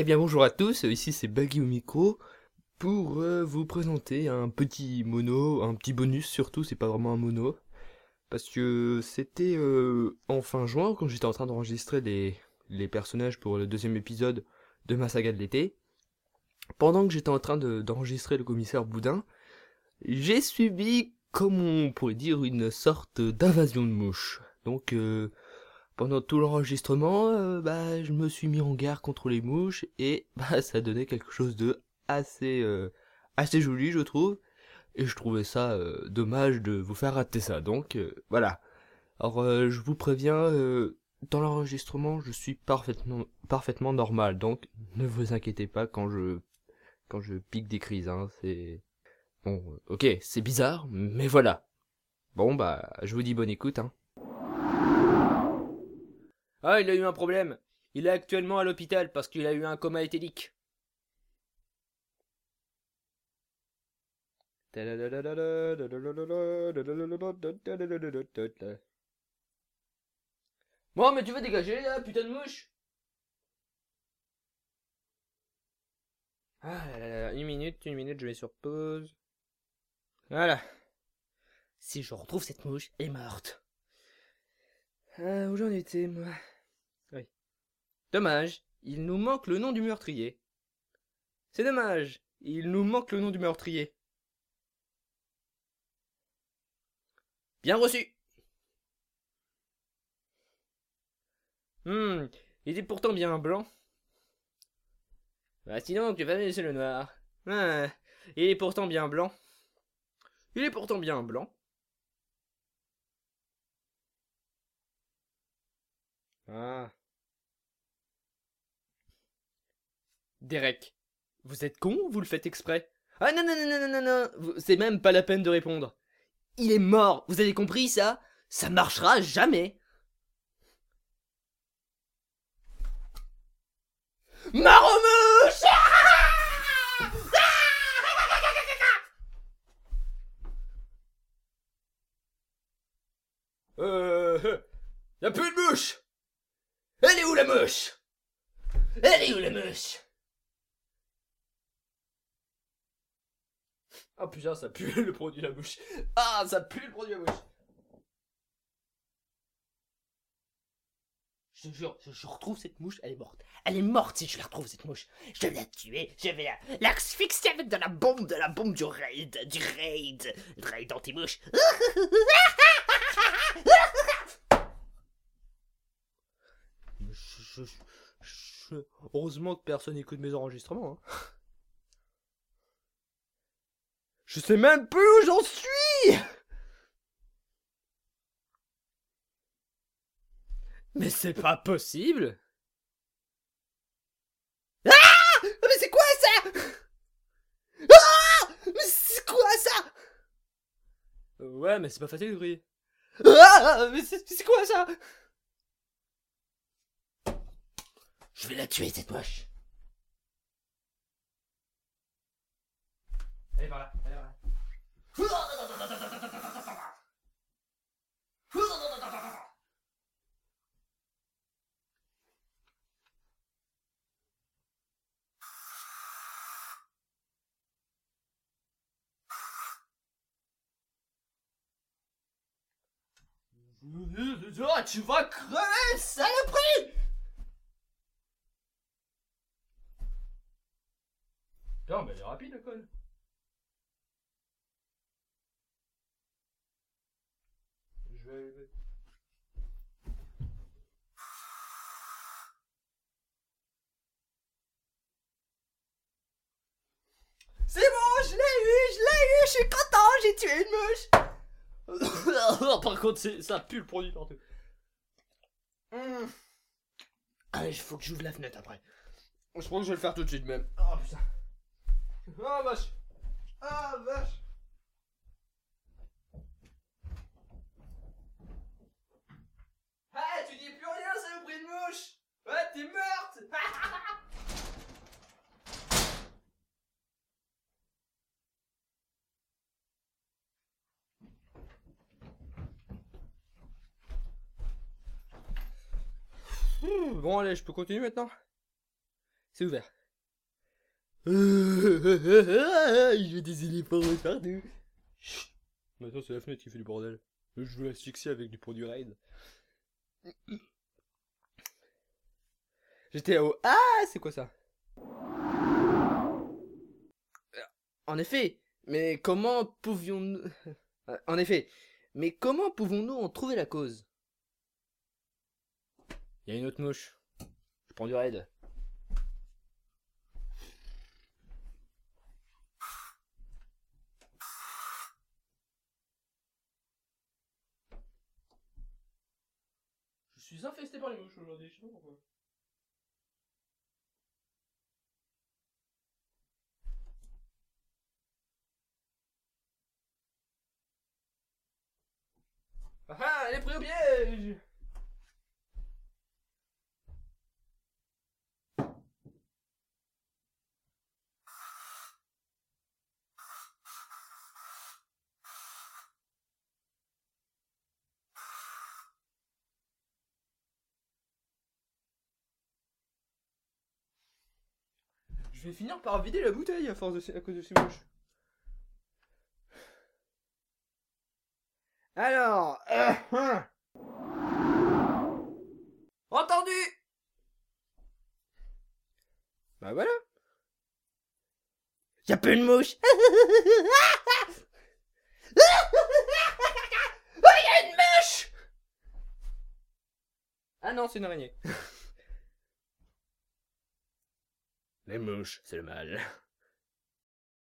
Eh bien bonjour à tous, ici c'est Baggy au micro pour euh, vous présenter un petit mono, un petit bonus surtout, c'est pas vraiment un mono. Parce que c'était euh, en fin juin quand j'étais en train d'enregistrer les, personnages pour le deuxième épisode de ma saga de l'été. Pendant que j'étais en train de- d'enregistrer le commissaire Boudin, j'ai subi, comme on pourrait dire, une sorte d'invasion de mouches. Donc euh, pendant tout l'enregistrement, euh, bah, je me suis mis en garde contre les mouches et bah, ça donnait quelque chose de assez, euh, assez joli, je trouve. Et je trouvais ça euh, dommage de vous faire rater ça. Donc voilà. Alors je vous préviens, dans l'enregistrement, je suis parfaitement, normal. Donc ne vous inquiétez pas quand je, quand je pique des crises. Hein, c'est bon, ok, c'est bizarre, mais voilà. Bon bah, je vous dis bonne écoute. Hein. Ah, il a eu un problème. Il est actuellement à l'hôpital parce qu'il a eu un coma éthylique. Bon, mais tu veux dégager là, putain de mouche? Ah là là une minute, une minute, je vais sur pause. Voilà. Si je retrouve cette mouche, elle est morte. Euh, où j'en étais, moi? Dommage, il nous manque le nom du meurtrier. C'est dommage, il nous manque le nom du meurtrier. Bien reçu. Hmm, il est pourtant bien blanc. Bah sinon, tu vas laisser le noir? Il est pourtant bien blanc. Il est pourtant bien blanc. Ah. Derek, vous êtes con ou vous le faites exprès? Ah non, non, non, non, non, non, c'est même pas la peine de répondre. Il est mort, vous avez compris ça? Ça marchera jamais. Maromouche! Euh... Y'a plus de mouche Elle est où la mouche? Elle est où la mouche? Ah putain, ça pue le produit la mouche. Ah, ça pue le produit la mouche. Je te jure, je, retrouve cette mouche, elle est morte. Elle est morte si je la retrouve cette mouche. Je vais la tuer, je vais la l'asphyxier avec de la bombe, de la bombe du raid, du raid, raid anti-mouche. Heureusement que personne écoute mes enregistrements. hein. Je sais même plus où j'en suis. Mais c'est pas possible. Ah! Mais c'est quoi ça? Ah! Mais c'est quoi ça? Ouais, mais c'est pas facile de crier. Ah Mais c'est quoi ça? Je vais la tuer cette moche Allez par là, allez par là. Ah, tu vas crever, saloperie Putain, mais elle est rapide, la conne. C'est bon, je l'ai eu, je l'ai eu, je suis content, j'ai tué une mouche. Par contre, c'est- ça pue le produit partout. Mmh. Allez, il faut que j'ouvre la fenêtre après. Je pense que je vais le faire tout de suite même. Oh putain. Oh vache. Ah vache. Ah, tu dis plus rien, mouche Ouais, t'es morte Ouh, Bon allez, je peux continuer maintenant? C'est ouvert. Je veux des éléphants partout. Chut. Maintenant, c'est la fenêtre qui fait du bordel. Je veux l'asphyxier avec du produit raid. J'étais au... Ah, c'est quoi ça? En effet, mais comment pouvions-nous... En effet, mais comment pouvons-nous en trouver la cause? Il y a une autre mouche. Je prends du raid. Je suis infesté par les mouches aujourd'hui, je sais pas pourquoi. Ah ah, elle est prise au piège Je vais finir par vider la bouteille à force de à cause de ces mouches. Alors, euh, hein. entendu. Bah voilà. Y a plus de mouches. Oh, y a une mouche. Ah non, c'est une araignée. Les mouches, c'est le mal.